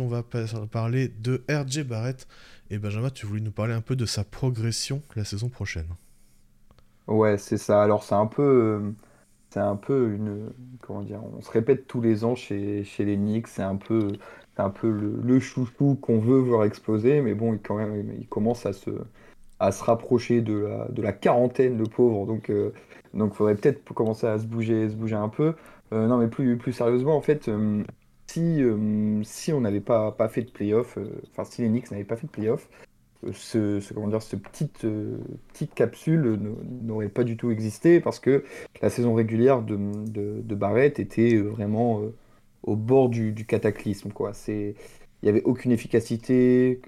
on va parler de RJ Barrett. Et Benjamin, tu voulais nous parler un peu de sa progression la saison prochaine. Ouais, c'est ça. Alors, c'est un peu, euh, c'est un peu une, comment dire, on se répète tous les ans chez, chez les Knicks. C'est un peu, un peu le, chouchou qu'on veut voir exploser, mais bon, il, quand même, il commence à se, à se rapprocher de la, de la quarantaine, le pauvre. Donc, euh, donc, faudrait peut-être commencer à se bouger, se bouger un peu. Euh, non, mais plus, plus sérieusement, en fait, si, si on n'avait pas, pas fait de playoff, enfin, si les Knicks n'avaient pas fait de playoff, ce, comment dire, cette petite, euh, petite capsule n'aurait pas du tout existé parce que la saison régulière de, de, Barrett était euh, vraiment euh, au bord du, cataclysme. Quoi. il n'y avait aucune efficacité,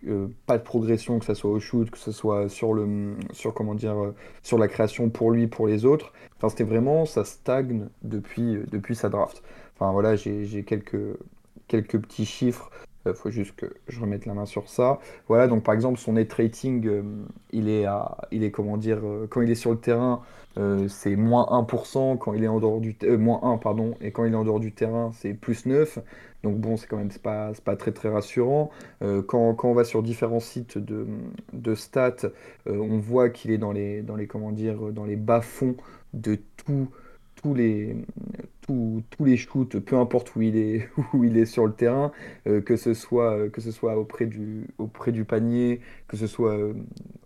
pas de progression, que ce soit au shoot, que ce soit sur, le, sur, comment dire, sur la création pour lui, pour les autres. Enfin, c'était vraiment, ça stagne depuis, depuis sa draft. Enfin voilà, j'ai quelques, quelques petits chiffres. Il faut juste que je remette la main sur ça. Voilà, donc par exemple, son net rating, euh, il, est à, il est, comment dire, euh, quand il est sur le terrain, euh, c'est moins 1%, quand il est en dehors du moins 1, pardon, et quand il est en dehors du terrain, c'est plus 9. Donc bon, c'est quand même pas, pas très très rassurant. Quand, quand, on va sur différents sites de, de stats, on voit qu'il est dans les, dans les, comment dire, dans les bas-fonds de tout tous les, tous, tous les shoots, peu importe où il est, où il est sur le terrain, euh, que, ce soit, que ce soit auprès du, auprès du panier, que ce soit euh,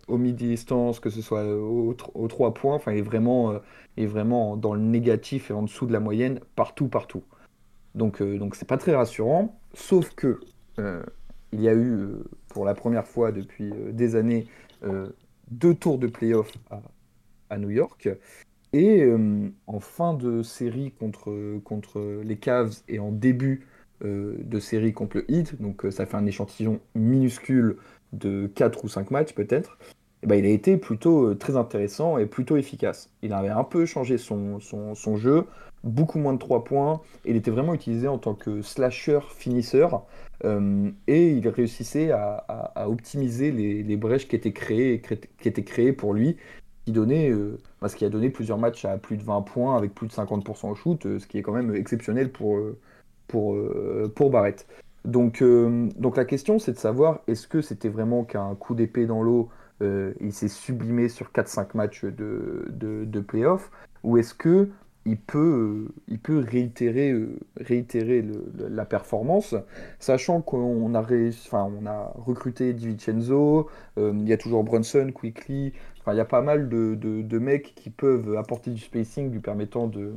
au midi-distance, que ce soit aux, trois points, enfin, est, vraiment, euh, est vraiment dans le négatif et en dessous de la moyenne, partout, partout. Donc, donc c'est pas très rassurant, sauf que il y a eu, pour la première fois depuis des années, deux tours de playoff à, à New York. Et en fin de série contre, contre les Cavs et en début de série contre le Heat, donc ça fait un échantillon minuscule de 4 ou 5 matchs peut-être, eh ben, il a été plutôt très intéressant et plutôt efficace. Il avait un peu changé son, son, jeu, beaucoup moins de 3 points, il était vraiment utilisé en tant que slasher finisseur, et il réussissait à, à, optimiser les, les, brèches qui étaient créées, qui étaient créées pour lui, qui donnait, euh, parce qu'il a donné plusieurs matchs à plus de 20 points avec plus de 50% au shoot, euh, ce qui est quand même exceptionnel pour, euh, pour, pour Barrett. Donc, donc la question c'est de savoir est-ce que c'était vraiment qu'un coup d'épée dans l'eau, il s'est sublimé sur 4-5 matchs de, de, de playoff, ou est-ce que il peut, il peut réitérer, réitérer la performance, sachant qu'on a, recruté DiVincenzo, il y a toujours Brunson, Quickly, il y a pas mal de, mecs qui peuvent apporter du spacing lui permettant de,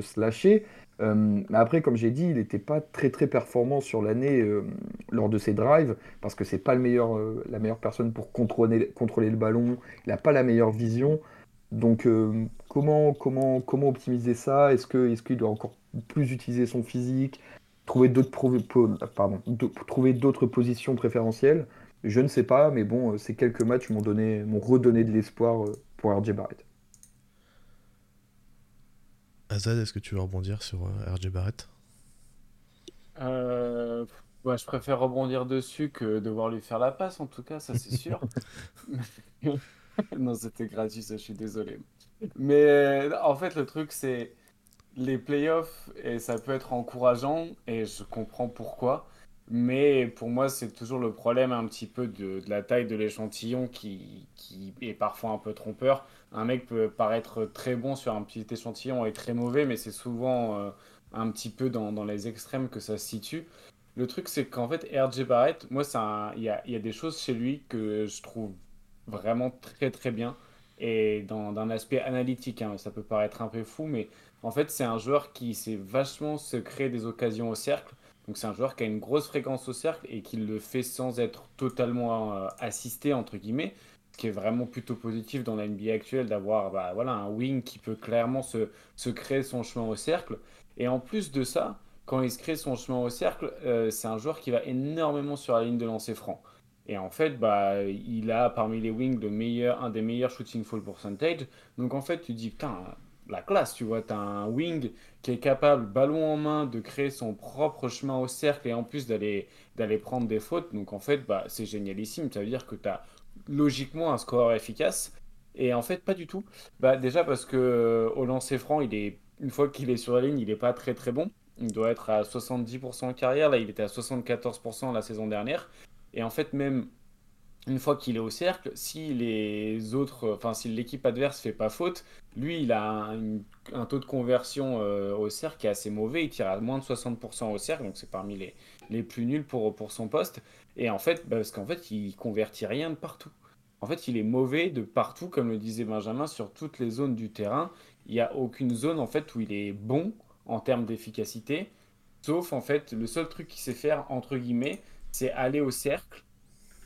se lâcher. Euh, mais après, comme j'ai dit, il n'était pas très très performant sur l'année euh, lors de ses drives parce que c'est pas euh, la meilleure personne pour contrôler, contrôler le ballon. Il n'a pas la meilleure vision. Donc, comment, comment, comment optimiser ça? Est-ce qu'il est qu'il doit encore plus utiliser son physique? Trouver d'autres, pardon, trouver d'autres positions préférentielles? Je ne sais pas, mais bon, euh, ces quelques matchs m'ont donné, m'ont redonné de l'espoir euh, pour RJ Barrett. Azad, est-ce que tu veux rebondir sur euh, RJ Barrett? Bah, Je préfère rebondir dessus que devoir lui faire la passe, en tout cas, ça c'est sûr. non, c'était gratuit, je suis désolé. Mais en fait, le truc, c'est les playoffs, et ça peut être encourageant, et je comprends pourquoi. Mais pour moi, c'est toujours le problème un petit peu de, la taille de l'échantillon qui, est parfois un peu trompeur. Un mec peut paraître très bon sur un petit échantillon et très mauvais, mais c'est souvent euh, un petit peu dans, les extrêmes que ça se situe. Le truc, c'est qu'en fait, RJ Barrett, moi, il y a, des choses chez lui que je trouve vraiment très très bien. Et dans d'un aspect analytique, hein, ça peut paraître un peu fou, mais en fait, c'est un joueur qui sait vachement se créer des occasions au cercle donc c'est un joueur qui a une grosse fréquence au cercle et qui le fait sans être totalement euh, assisté, entre guillemets, ce qui est vraiment plutôt positif dans la NBA actuelle d'avoir bah, voilà, un wing qui peut clairement se, se, créer son chemin au cercle. Et en plus de ça, quand il se crée son chemin au cercle, euh, c'est un joueur qui va énormément sur la ligne de lancer franc. Et en fait, bah, il a parmi les wings le meilleur, un des meilleurs shooting fall percentage. Donc en fait, tu dis, putain, la classe, tu vois. Tu as un wing qui est capable, ballon en main, de créer son propre chemin au cercle et en plus d'aller prendre des fautes. Donc en fait, bah, c'est génialissime. Ça veut dire que tu as logiquement un score efficace. Et en fait, pas du tout. Bah, déjà parce que au lancer franc, il est, une fois qu'il est sur la ligne, il n'est pas très très bon. Il doit être à 70% en carrière. Là, il était à 74% la saison dernière. Et en fait, même une fois qu'il est au cercle, si les autres, enfin si l'équipe adverse fait pas faute, lui il a un, taux de conversion euh, au cercle qui est assez mauvais, il tire à moins de 60% au cercle, donc c'est parmi les, les plus nuls pour, pour son poste. Et en fait, parce qu'en fait il convertit rien de partout. En fait il est mauvais de partout, comme le disait Benjamin, sur toutes les zones du terrain. Il n'y a aucune zone en fait où il est bon en termes d'efficacité, sauf en fait le seul truc qu'il sait faire entre guillemets, c'est aller au cercle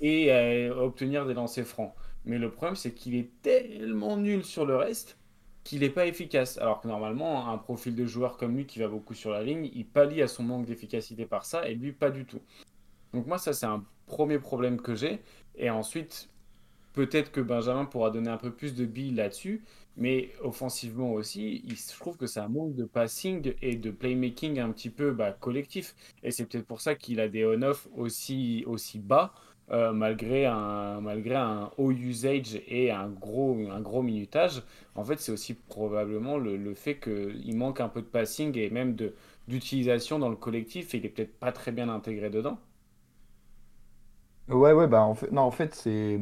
et euh, obtenir des lancers francs. Mais le problème, c'est qu'il est tellement nul sur le reste qu'il n'est pas efficace. Alors que normalement, un profil de joueur comme lui qui va beaucoup sur la ligne, il pallie à son manque d'efficacité par ça, et lui, pas du tout. Donc moi, ça, c'est un premier problème que j'ai. Et ensuite, peut-être que Benjamin pourra donner un peu plus de billes là-dessus, mais offensivement aussi, je trouve que un manque de passing et de playmaking un petit peu bah, collectif. Et c'est peut-être pour ça qu'il a des on-off aussi, aussi bas. Euh, malgré, un, malgré un haut usage et un gros, un gros minutage, en fait, c'est aussi probablement le, le fait qu'il manque un peu de passing et même d'utilisation dans le collectif et il est peut-être pas très bien intégré dedans. Ouais, ouais, bah en fait, non, en fait, c'est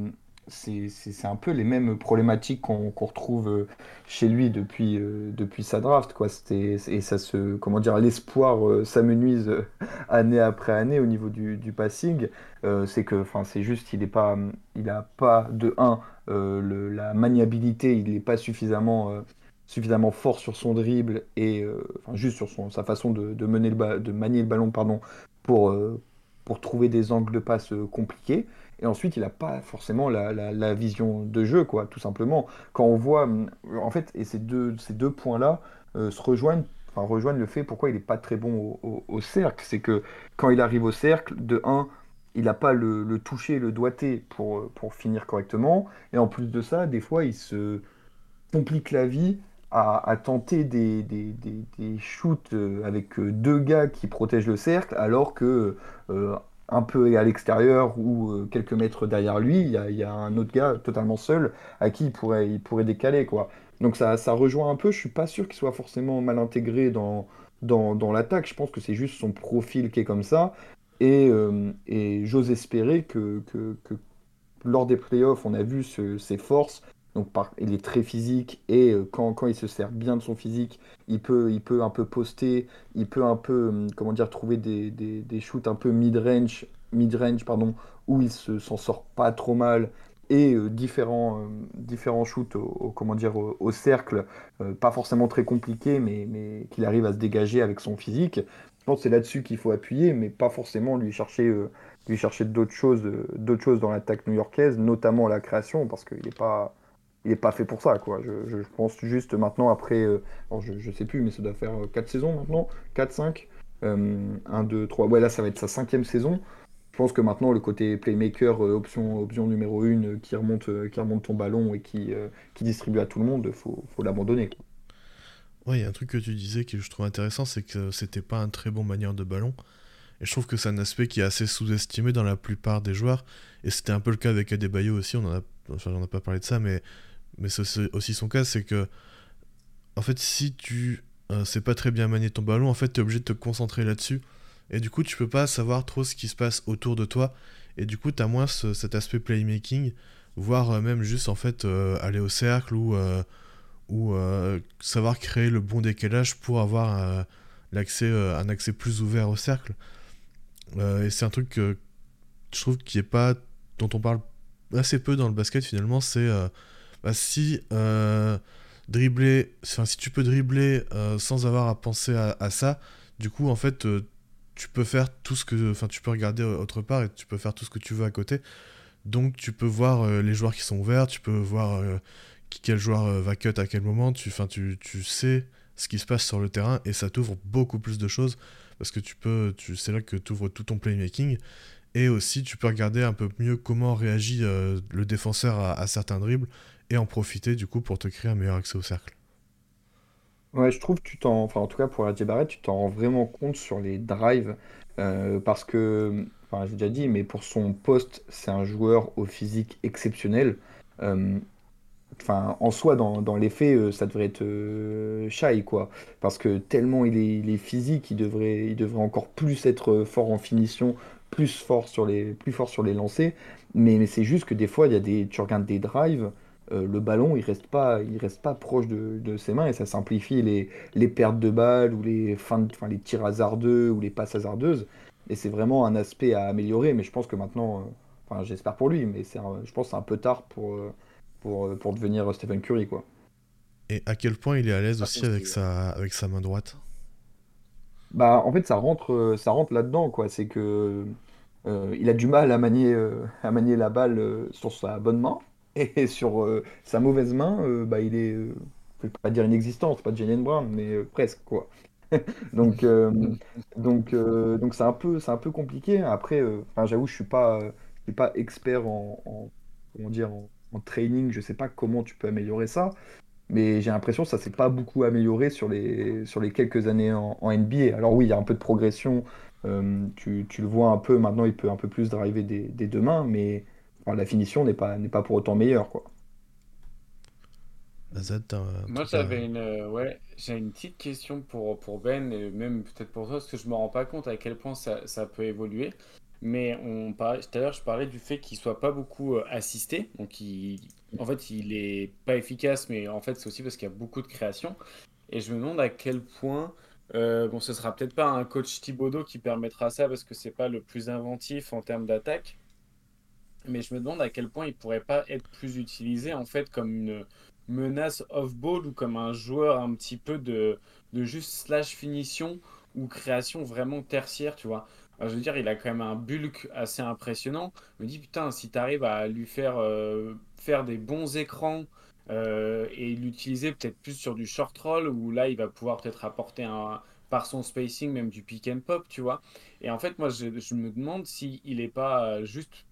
c'est un peu les mêmes problématiques qu'on retrouve euh, chez lui depuis, euh, depuis sa draft. Quoi. Et ça se, comment dire, l'espoir euh, s'amenuise année après année au niveau du, passing. c'est que, enfin, c'est juste, il n'a pas, pas de 1 la maniabilité, il n'est pas suffisamment, suffisamment fort sur son dribble et juste sur son, sa façon de, mener le de manier le ballon pardon, pour, pour trouver des angles de passe compliqués. Et ensuite, il n'a pas forcément la, vision de jeu, quoi, tout simplement. Quand on voit, euh, en fait, et ces deux, ces deux points-là euh, se rejoignent, enfin, rejoignent le fait pourquoi il n'est pas très bon au, cercle. C'est que quand il arrive au cercle, de 1, il n'a pas le, toucher, le doigté pour, pour finir correctement. Et en plus de ça, des fois, il se complique la vie à, tenter des, des, des, shoots euh, avec deux gars qui protègent le cercle, alors que un peu à l'extérieur ou euh, quelques mètres derrière lui, il y, a, un autre gars totalement seul à qui il pourrait, il pourrait décaler. Quoi. Donc ça, ça rejoint un peu, je suis pas sûr qu'il soit forcément mal intégré dans, dans, l'attaque, je pense que c'est juste son profil qui est comme ça. Et, euh, et j'ose espérer que, que, lors des playoffs, on a vu ses forces. Donc il est très physique et euh, quand, quand, il se sert bien de son physique, il peut, il peut un peu poster, il peut un peu, hum, comment dire, trouver des, des, des shoots un peu mid-range, mid-range pardon, où il se, s'en sort pas trop mal et euh, différents, euh, différents shoots au, comment dire, au, cercle, euh, pas forcément très compliqués, mais, mais qu'il arrive à se dégager avec son physique. Je pense que c'est là-dessus qu'il faut appuyer, mais pas forcément lui chercher, lui chercher d'autres choses, d'autres choses dans l'attaque new-yorkaise, notamment la création, parce qu'il n'est pas il n'est pas fait pour ça, quoi. Je, pense juste maintenant, après, euh, je, je sais plus, mais ça doit faire 4 euh, saisons maintenant, 4, 5, 1, 2, 3, ouais, là, ça va être sa cinquième saison. Je pense que maintenant, le côté playmaker, euh, option, option numéro 1, qui, remonte, qui remonte ton ballon et qui, qui distribue à tout le monde, il faut, faut l'abandonner. Ouais, il y a un truc que tu disais qui je trouve intéressant, c'est que c'était pas un très bon manière de ballon. Et je trouve que c'est un aspect qui est assez sous-estimé dans la plupart des joueurs. Et c'était un peu le cas avec Adebayo aussi, on en a, enfin, ai pas parlé de ça, mais mais c'est aussi son cas, c'est que, en fait, si tu euh, sais pas très bien manier ton ballon, en fait, tu es obligé de te concentrer là-dessus. Et du coup, tu peux pas savoir trop ce qui se passe autour de toi. Et du coup, tu as moins cet aspect playmaking, voire euh, même juste, en fait, euh, aller au cercle ou, ou savoir créer le bon décalage pour avoir l'accès, un accès plus ouvert au cercle. et c'est un truc que je trouve qui est pas dont on parle assez peu dans le basket finalement, c'est bah, si euh, dribbler, si tu peux dribbler euh, sans avoir à penser à, ça, du coup, en fait, euh, tu peux faire tout ce que, enfin, tu peux regarder autre part et tu peux faire tout ce que tu veux à côté. Donc, tu peux voir les joueurs qui sont ouverts, tu peux voir quel joueur va cut à quel moment, tu, tu, tu sais ce qui se passe sur le terrain et ça t'ouvre beaucoup plus de choses parce que tu peux, tu, c'est là que tu ouvres tout ton playmaking et aussi tu peux regarder un peu mieux comment réagit le défenseur à, certains dribbles et en profiter du coup pour te créer un meilleur accès au cercle. Ouais, je trouve que tu t'en, enfin en tout cas pour RJ Barrett, tu t'en rends vraiment compte sur les drives euh, parce que, enfin j'ai déjà dit, mais pour son poste, c'est un joueur au physique exceptionnel. Euh, enfin, en soi, dans, dans les faits, euh, ça devrait être shy, quoi. Parce que tellement il est, physique, il devrait, il devrait encore plus être fort en finition, plus fort sur les, plus fort sur les lancers. Mais, mais c'est juste que des fois, il y a des, tu regardes des drives, euh, le ballon, il reste pas, il reste pas proche de, de ses mains et ça simplifie les, les pertes de balles ou les, fins de- enfin, les tirs hasardeux ou les passes hasardeuses. Et c'est vraiment un aspect à améliorer. Mais je pense que maintenant, euh, enfin, j'espère pour lui, mais c'est un- je pense que c'est un peu tard pour, euh, pour, pour devenir Stephen Curry, quoi. Et à quel point il est à l'aise aussi avec sa, avec sa main droite? Bah, en fait, ça rentre, ça rentre là-dedans, quoi. C'est que euh, il a du mal à manier, euh, à manier la balle euh, sur sa bonne main et sur euh, sa mauvaise main, euh, bah, il est, euh, je vais pas dire inexistant, c'est pas Jalen Brown, mais euh, presque, quoi. Donc, donc, c'est un peu, c'est un peu compliqué. Après, j'avoue, je suis pas, suis pas expert en, en- comment dire, en, training. Je sais pas comment tu peux améliorer ça. Mais j'ai l'impression que ça s'est pas beaucoup amélioré sur les, sur les quelques années en, en NBA. Alors oui, il y a un peu de progression. tu, tu le vois un peu, maintenant il peut un peu plus driver des, des deux mains, mais enfin, la finition n'est pas, n'est pas pour autant meilleure, quoi. Un Moi, j'avais une, euh, ouais, j'ai une petite question pour, pour Ben et même peut-être pour toi, parce que je me rends pas compte à quel point ça, ça peut évoluer. Mais on parlait, tout à l'heure, je parlais du fait qu'il soit pas beaucoup euh, assisté. Donc, il, en fait, il est pas efficace, mais en fait, c'est aussi parce qu'il y a beaucoup de création. Et je me demande à quel point, euh, bon, ce sera peut-être pas un coach Thibodeau qui permettra ça parce que c'est pas le plus inventif en termes d'attaque. Mais je me demande à quel point il pourrait pas être plus utilisé en fait comme une menace off-ball ou comme un joueur un petit peu de, de juste slash finition ou création vraiment tertiaire, tu vois. Je veux dire, il a quand même un bulk assez impressionnant. Je me dis, putain, si tu arrives à lui faire euh, faire des bons écrans euh, et l'utiliser peut-être plus sur du short roll, où là, il va pouvoir peut-être apporter un, par son spacing même du pick and pop, tu vois. Et en fait, moi, je, me demande s'il n'est pas euh, juste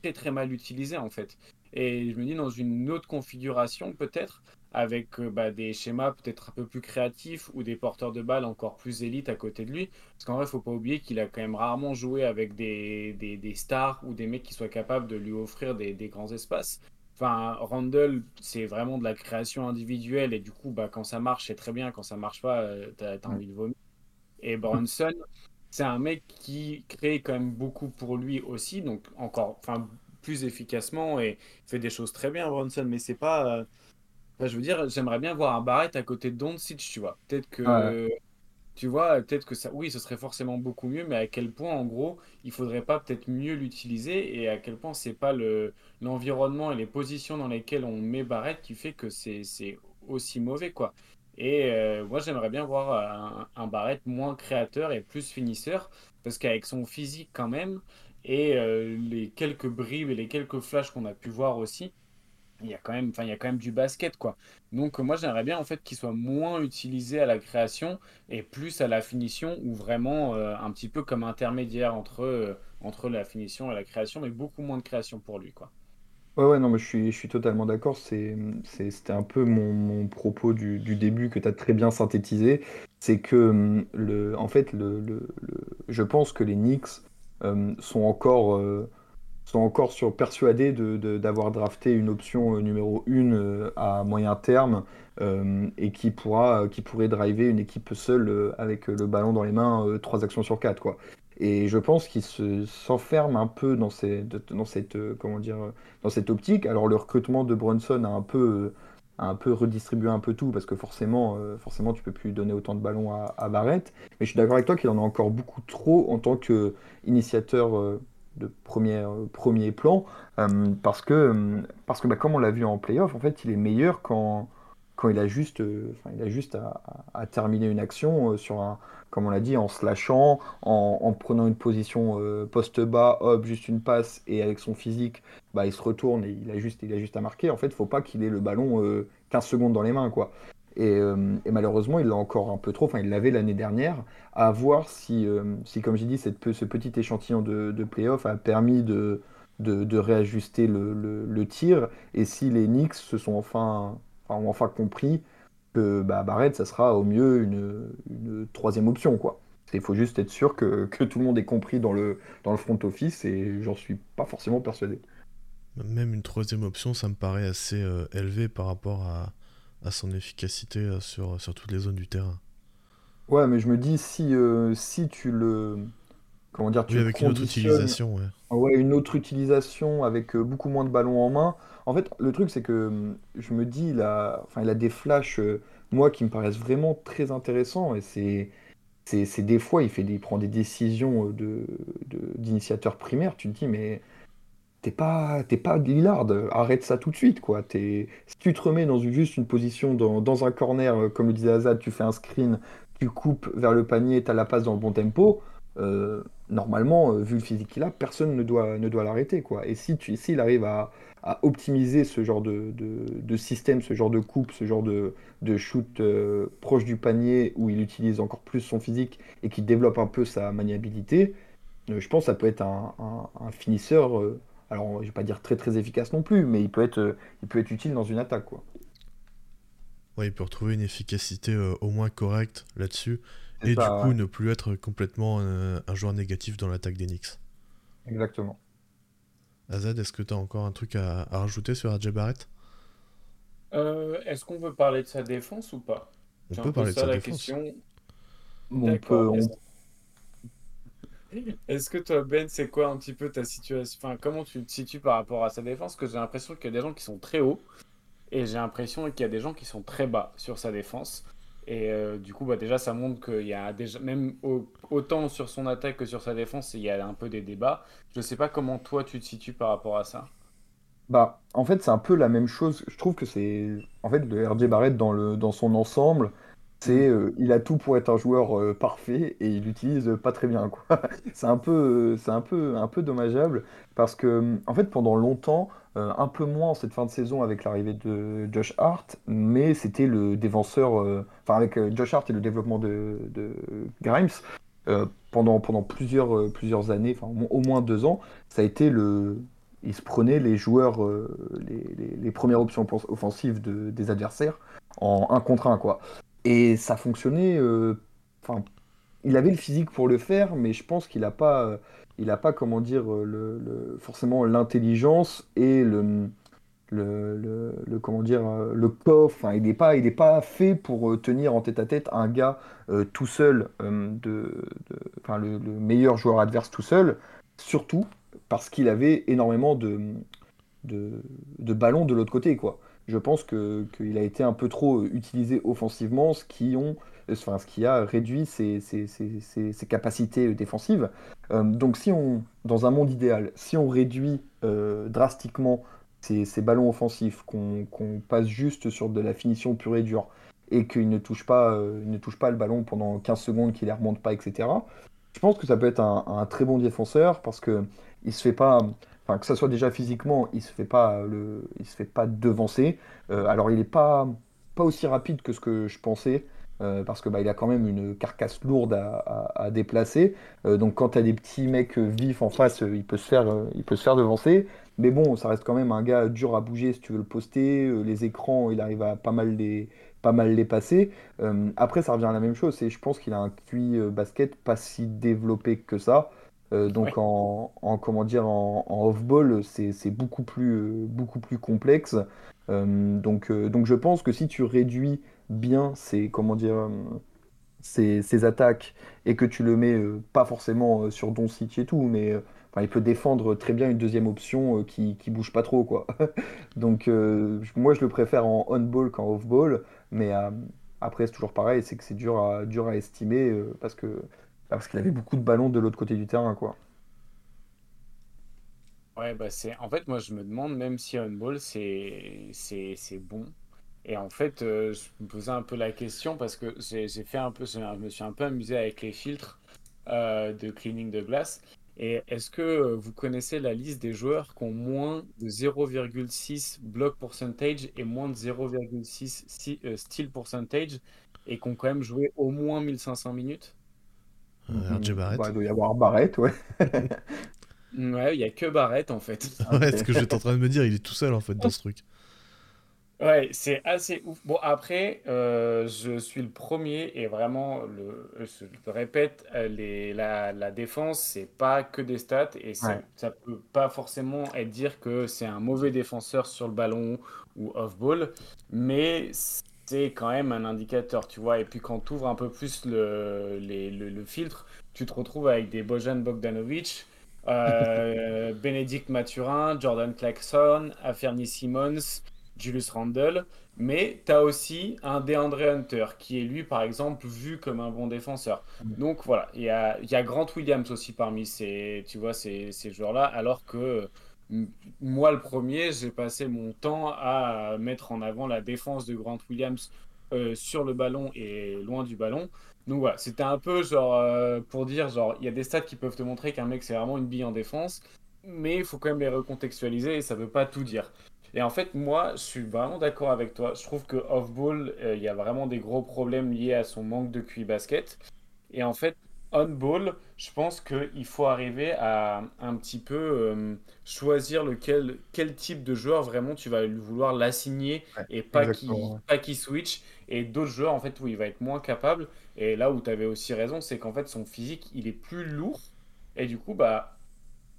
très très mal utilisé en fait. Et je me dis dans une autre configuration peut-être avec euh, bah, des schémas peut-être un peu plus créatifs ou des porteurs de balles encore plus élites à côté de lui. Parce qu'en vrai, il faut pas oublier qu'il a quand même rarement joué avec des, des, des stars ou des mecs qui soient capables de lui offrir des, des grands espaces. Enfin, Randall, c'est vraiment de la création individuelle et du coup, bah, quand ça marche, c'est très bien. Quand ça marche pas, euh, t'as, t'as envie de vomir. Et Bronson, c'est un mec qui crée quand même beaucoup pour lui aussi, donc encore, enfin, plus efficacement et fait des choses très bien, Bronson, mais c'est pas. euh, enfin, je veux dire, j'aimerais bien voir un Barrett à côté de Doncic, tu vois. Peut-être Ouais. que. Tu vois, peut-être que ça, oui, ce serait forcément beaucoup mieux, mais à quel point, en gros, il faudrait pas peut-être mieux l'utiliser et à quel point c'est pas le, l'environnement et les positions dans lesquelles on met Barrett qui fait que c'est aussi mauvais, quoi. Et euh, moi, j'aimerais bien voir un, un Barrett moins créateur et plus finisseur, parce qu'avec son physique quand même, et euh, les quelques bribes et les quelques flashs qu'on a pu voir aussi, il y a quand même, enfin, il y a quand même du basket, quoi. Donc, euh, moi, j'aimerais bien, en fait, qu'il soit moins utilisé à la création et plus à la finition, ou vraiment euh, un petit peu comme intermédiaire entre, euh, entre la finition et la création, mais beaucoup moins de création pour lui, quoi. Ouais, ouais, non, mais je suis, je suis totalement d'accord. C'est, c'était un peu mon, propos du, début que tu as très bien synthétisé. C'est que, hum, le, en fait, le, je pense que les Knicks hum, sont encore, euh, sont encore sur, persuadés de, d'avoir drafté une option euh, numéro une euh, à moyen terme euh, et qui pourra, qui pourrait driver une équipe seule euh, avec le ballon dans les mains euh, trois actions sur quatre, quoi. Et je pense qu'ils se, s'enferment un peu dans, dans cette, euh, comment dire, euh, dans cette optique. Alors le recrutement de Brunson a un peu, euh, un peu redistribué un peu tout parce que forcément, forcément tu peux plus donner autant de ballons à, Barrett. Mais je suis d'accord avec toi qu'il en a encore beaucoup trop en tant que initiateur euh, de premier, premier plan parce que, parce que bah, comme on l'a vu en playoff, en fait, il est meilleur quand, quand il a juste, euh, il a juste à, terminer une action euh, sur un, comme on l'a dit, en slashant, en, en prenant une position euh, poste bas, hop, juste une passe et avec son physique, bah, il se retourne et il a juste, il a juste à marquer. En fait, faut pas qu'il ait le ballon euh, 15 secondes dans les mains, quoi. Et, euh, malheureusement, il l'a encore un peu trop. Enfin, il l'avait l'année dernière. À voir si, euh, si comme j'ai dit, cette, ce petit échantillon de, de playoff a permis de, réajuster le, tir et si les Knicks se sont enfin, ont enfin compris que bah, Barrett, ça sera au mieux une, une troisième option, quoi. Il faut juste être sûr que, que tout le monde ait compris dans le, dans le front office et j'en suis pas forcément persuadé. Même une troisième option, ça me paraît assez euh, élevé par rapport à, à son efficacité euh, sur, sur toutes les zones du terrain. Ouais, mais je me dis, si, euh, si tu le. Comment dire, tu Oui, avec une autre utilisation, ouais. Ouais, une autre utilisation avec euh, beaucoup moins de ballons en main. En fait, le truc, c'est que hum, je me dis, il a, enfin, il a des flashs, euh, moi, qui me paraissent vraiment très intéressants. Et c'est, des fois, il fait des, il prend des décisions euh, de, d'initiateur primaire. Tu te dis, mais t'es pas, t'es pas Lillard, arrête ça tout de suite, quoi. Si tu te remets dans une, juste une position dans, dans un corner, comme le disait Azad, tu fais un screen, tu coupes vers le panier, t'as la passe dans le bon tempo. Euh, normalement, euh, vu le physique qu'il a, personne ne doit, ne doit l'arrêter, quoi. Et si tu, s'il arrive à, optimiser ce genre de, système, ce genre de coupe, ce genre de, shoot euh, proche du panier, où il utilise encore plus son physique et qui développe un peu sa maniabilité, je pense que ça peut être un, finisseur. alors, je vais pas dire très très efficace non plus, mais il peut être, il peut être utile dans une attaque, quoi. Il peut retrouver une efficacité au moins correcte là-dessus. Et ça, du coup, ouais. ne plus être complètement euh, un joueur négatif dans l'attaque des Knicks. Exactement. Azad, est-ce que tu as encore un truc à, à rajouter sur RJ Barrett? Euh, est-ce qu'on veut parler de sa défense ou pas? On peut peu parler de ça sa la défense. question. On peut, D'accord. on- Est-ce est-ce que toi, Ben, c'est quoi un petit peu ta situation? Enfin, comment tu te situes par rapport à sa défense? Parce que j'ai l'impression qu'il y a des gens qui sont très hauts et j'ai l'impression qu'il y a des gens qui sont très bas sur sa défense. Et euh, du coup, bah, déjà, ça montre qu'il y a déjà, même au- autant sur son attaque que sur sa défense, il y a un peu des débats. Je sais pas comment toi tu te situes par rapport à ça. Bah, en fait, c'est un peu la même chose. Je trouve que c'est. En fait, le RJ Barrett, dans le, dans son ensemble, c'est. euh, il a tout pour être un joueur euh, parfait et il l'utilise pas très bien, quoi. C'est un peu, euh, c'est un peu, un peu dommageable parce que, en fait, pendant longtemps, un peu moins cette fin de saison avec l'arrivée de Josh Hart, mais c'était le défenseur. Enfin, avec Josh Hart et le développement de, Grimes, pendant, pendant plusieurs, plusieurs années, enfin, au moins deux ans, ça a été le il se prenait les joueurs, les, les- les premières options offen- offensives de- des adversaires en un contre un, quoi. Et ça fonctionnait. euh, Enfin, il avait le physique pour le faire, mais je pense qu'il n'a pas, euh, il a pas, comment dire, euh, le, forcément l'intelligence et le, le, le- comment dire, le il n'est pas, il pas fait pour tenir en tête à tête un gars tout seul, de, le meilleur joueur adverse tout seul, surtout parce qu'il avait énormément de, de, de ballons de l'autre côté, quoi. Je pense qu'il a été un peu trop utilisé offensivement, ce qui, ont, enfin, ce qui a réduit ses, ses- ses- ses- capacités défensives. Euh, donc, si on, dans un monde idéal, si on réduit euh, drastiquement ces, ballons offensifs, qu'on qu'on passe juste sur de la finition pure et dure, et qu'il ne touche pas, euh, ne touche pas le ballon pendant 15 secondes, qu'il ne remonte pas, etc., je pense que ça peut être un, un très bon défenseur parce que il se fait pas, enfin que ça soit déjà physiquement, il se fait pas le, il se fait pas devancer. Euh, alors il est pas pas aussi rapide que ce que je pensais euh, parce que bah, il a quand même une carcasse lourde à, déplacer. Euh, donc quand tu as des petits mecs euh, vifs en face, euh, il peut se faire, euh, il peut se faire devancer. Mais bon, ça reste quand même un gars dur à bouger si tu veux le poster. Euh, les écrans, il arrive à pas mal les pas mal les passer. Euh, après, ça revient à la même chose. C'est, je pense qu'il a un QI euh, basket pas si développé que ça. Euh, donc Ouais. en, en- comment dire en, en off-ball, c'est, c'est beaucoup plus, euh, beaucoup plus complexe. Euh, donc, donc je pense que si tu réduis bien ces, comment dire, ces, ces attaques et que tu le mets pas forcément sur Doncic et tout, mais il peut défendre très bien une deuxième option qui, qui bouge pas trop, quoi. Donc moi je le préfère en on-ball qu'en off-ball, mais après c'est toujours pareil, c'est que c'est dur à, dur à estimer parce que parce qu'il avait beaucoup de ballons de l'autre côté du terrain, quoi. Ouais, bah c'est. En fait, moi, je me demande même si on-ball, c'est c'est bon. Et en fait, euh, je me posais un peu la question parce que j'ai fait un peu, je me suis un peu amusé avec les filtres euh, de cleaning de glace. Et est-ce que vous connaissez la liste des joueurs qui ont moins de 0,6 block percentage et moins de 0,6 si- euh, steal percentage et qui ont quand même joué au moins 1500 minutes? Euh, RJ Mhm. Barrett Bah, il doit y avoir Barrett, ouais. Ouais, il y a que Barrett en fait. Ouais, ce que j'étais en train de me dire, il est tout seul en fait dans ce truc. Ouais, c'est assez ouf. Bon, après, euh, je suis le premier et vraiment, le, je le répète, euh, les, la, la défense, c'est pas que des stats et ça, Ouais. ça peut pas forcément être dire que c'est un mauvais défenseur sur le ballon ou off-ball, mais c'est quand même un indicateur, tu vois. Et puis quand tu ouvres un peu plus le, les- le, le filtre, tu te retrouves avec des Bojan Bogdanovic, euh, Bénédicte Mathurin, Jordan Clarkson, Aferni Simmons. Julius Randle, mais tu as aussi un DeAndre Hunter qui est lui, par exemple, vu comme un bon défenseur. Donc voilà, il y a, y a Grant Williams aussi parmi ces, tu vois, ces, ces joueurs-là, alors que moi, le premier, j'ai passé mon temps à mettre en avant la défense de Grant Williams euh, sur le ballon et loin du ballon. Donc voilà, c'était un peu genre euh, pour dire, genre, il y a des stats qui peuvent te montrer qu'un mec, c'est vraiment une bille en défense, mais il faut quand même les recontextualiser et ça veut pas tout dire. Et en fait, moi, je suis vraiment d'accord avec toi. Je trouve que off-ball, euh, il y a vraiment des gros problèmes liés à son manque de QI basket. Et en fait, on-ball, je pense qu'il faut arriver à un petit peu euh, choisir lequel, quel type de joueur vraiment tu vas vouloir l'assigner Ouais, et pas qui exactement, ouais. pas qui switch. Et d'autres joueurs, en fait, où il va être moins capable. Et là où tu avais aussi raison, c'est qu'en fait, son physique, il est plus lourd. Et du coup, bah,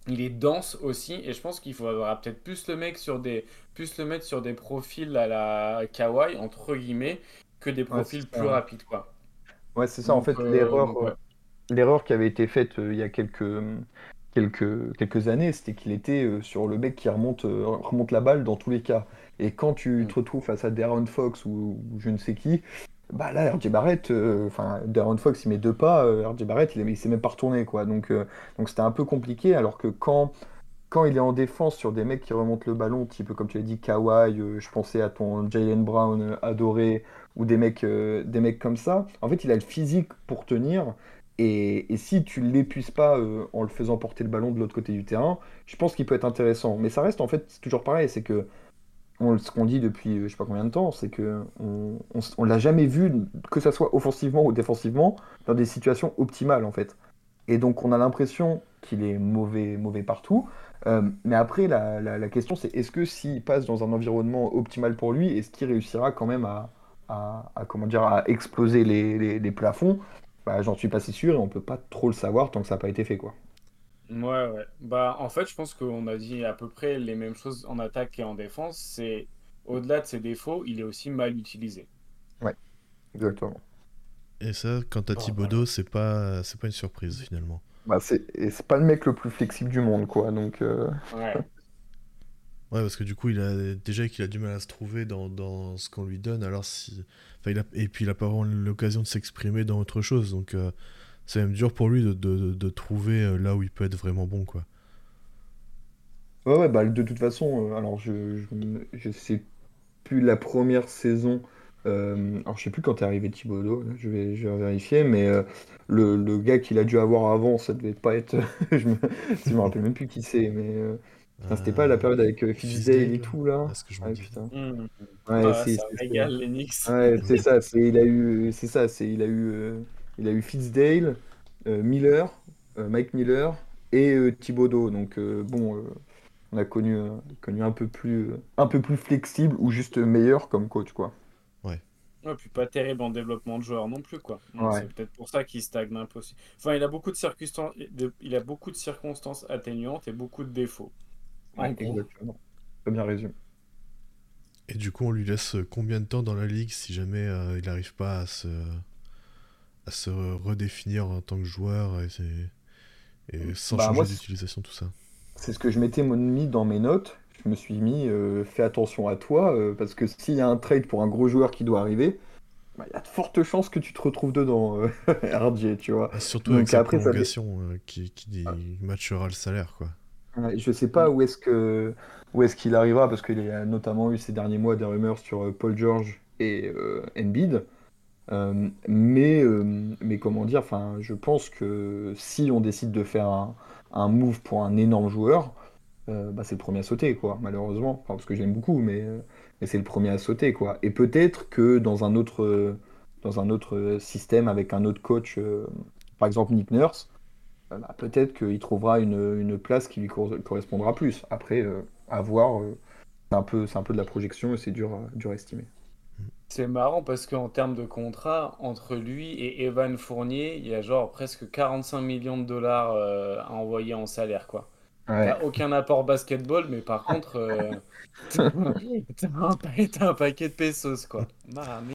il est dense aussi, et je pense qu'il faudra peut-être plus le mec sur des, plus le mettre sur des profils à la Kawhi, entre guillemets, que des profils plus rapides, quoi. Ouais, c'est ça. En fait, euh, l'erreur, ouais. Euh, l'erreur qui avait été faite euh, il y a quelques, quelques, quelques années, c'était qu'il était euh, sur le mec qui remonte, euh, remonte la balle dans tous les cas. Et quand tu Mm. te retrouves face à Darren Fox ou, ou je ne sais qui, bah là, RJ Barrett, euh, enfin, Darren Fox, il met deux pas, euh, RJ Barrett, il, il s'est même pas retourné, quoi. Donc, euh, donc c'était un peu compliqué, alors que quand, quand il est en défense sur des mecs qui remontent le ballon, type, comme tu l'as dit, Kawhi, euh, je pensais à ton Jalen Brown euh, adoré, ou des mecs, euh, des mecs comme ça, en fait, il a le physique pour tenir. Et, si tu l'épuises pas euh, en le faisant porter le ballon de l'autre côté du terrain, je pense qu'il peut être intéressant. Mais ça reste en fait toujours pareil, c'est que ce qu'on dit depuis euh, je sais pas combien de temps, c'est que on, on, on l'a jamais vu, que ça soit offensivement ou défensivement, dans des situations optimales en fait. Et donc on a l'impression qu'il est mauvais, mauvais partout. Euh, mais après, la, la- question c'est est-ce que s'il passe dans un environnement optimal pour lui, est-ce qu'il réussira quand même à, à- comment dire, à exploser les- les plafonds? Bah, j'en suis pas si sûr et on peut pas trop le savoir tant que ça n'a pas été fait, quoi. Ouais, ouais. Bah, en fait, je pense qu'on a dit à peu près les mêmes choses en attaque et en défense. C'est au-delà de ses défauts, il est aussi mal utilisé. Exactement. Et ça, quant à Thibodeau, c'est pas, c'est pas une surprise finalement. Bah, c'est et c'est pas le mec le plus flexible du monde, quoi. Donc, euh, Ouais. Ouais, parce que du coup, il a déjà qu'il a du mal à se trouver dans, dans ce qu'on lui donne. Alors si, enfin, il a... et puis il a pas vraiment l'occasion de s'exprimer dans autre chose. Donc euh, c'est même dur pour lui de, de, de trouver euh, là où il peut être vraiment bon, quoi. Ouais, ouais, bah, de toute façon, euh, alors je, je, sais plus la première saison. alors je sais plus quand est arrivé là, je vais, je vais vérifier, mais le, le gars qu'il a dû avoir avant, ça devait pas être. je me, me rappelle même plus qui c'est, mais putain, c'était pas la période avec euh, Fizdale et tout là. Est-ce que je Ouais, putain. Hmm. Ouais, Ah, c'est ça c'est- régale Knicks. Ouais, c'est ça, c'est il a eu c'est ça, c'est il a eu euh, il a eu Fitzdale, euh, Miller, euh, Mike Miller et euh, Thibodeau. Donc euh, bon, euh, on a connu euh, connu un peu plus euh, un peu plus flexible ou juste meilleur comme coach quoi. Ouais, puis pas terrible en développement de joueurs non plus, quoi. Donc, Ouais. C'est peut-être pour ça qu'il stagne un peu aussi. Enfin, il a beaucoup de circonstances, de- il a beaucoup de circonstances atténuantes et beaucoup de défauts. Ouais, exactement. Très bien résumé. Et du coup, on lui laisse combien de temps dans la ligue si jamais euh, il n'arrive pas à se, à se redéfinir en tant que joueur et, et sans Bah, changer d'utilisation, tout ça? C'est ce que je m'étais mis dans mes notes. Je me suis mis euh, fais attention à toi euh, parce que s'il y a un trade pour un gros joueur qui doit arriver, bah, il y a de fortes chances que tu te retrouves dedans, euh, RJ, tu vois. Ah, surtout Donc avec sa après, prolongation euh, qui, qui matchera le salaire, quoi. Je sais pas où est-ce que où est-ce qu'il arrivera parce qu'il y a notamment eu ces derniers mois des rumeurs sur euh, Paul George et euh, Embiid. Euh, mais euh, mais comment dire, enfin, je pense que si on décide de faire un, un move pour un énorme joueur, bah, c'est le premier à sauter quoi, malheureusement. Enfin, parce que j'aime beaucoup, mais mais c'est le premier à sauter quoi. Et peut-être que dans un autre dans un autre système avec un autre coach, par exemple Nick Nurse. Euh, bah, peut-être qu'il trouvera une, une place qui lui cor- correspondra plus. Après, euh, à voir euh, c'est un, peu, un peu de la projection et c'est dur, à- dur à estimer. C'est marrant parce qu'en termes de contrat, entre lui et Evan Fournier, il y a genre presque 45 millions de dollars euh, à envoyer en salaire, quoi. Ouais. T'as aucun apport basketball, mais par contre, euh, t'as un, un paquet de pesos, quoi. Marre,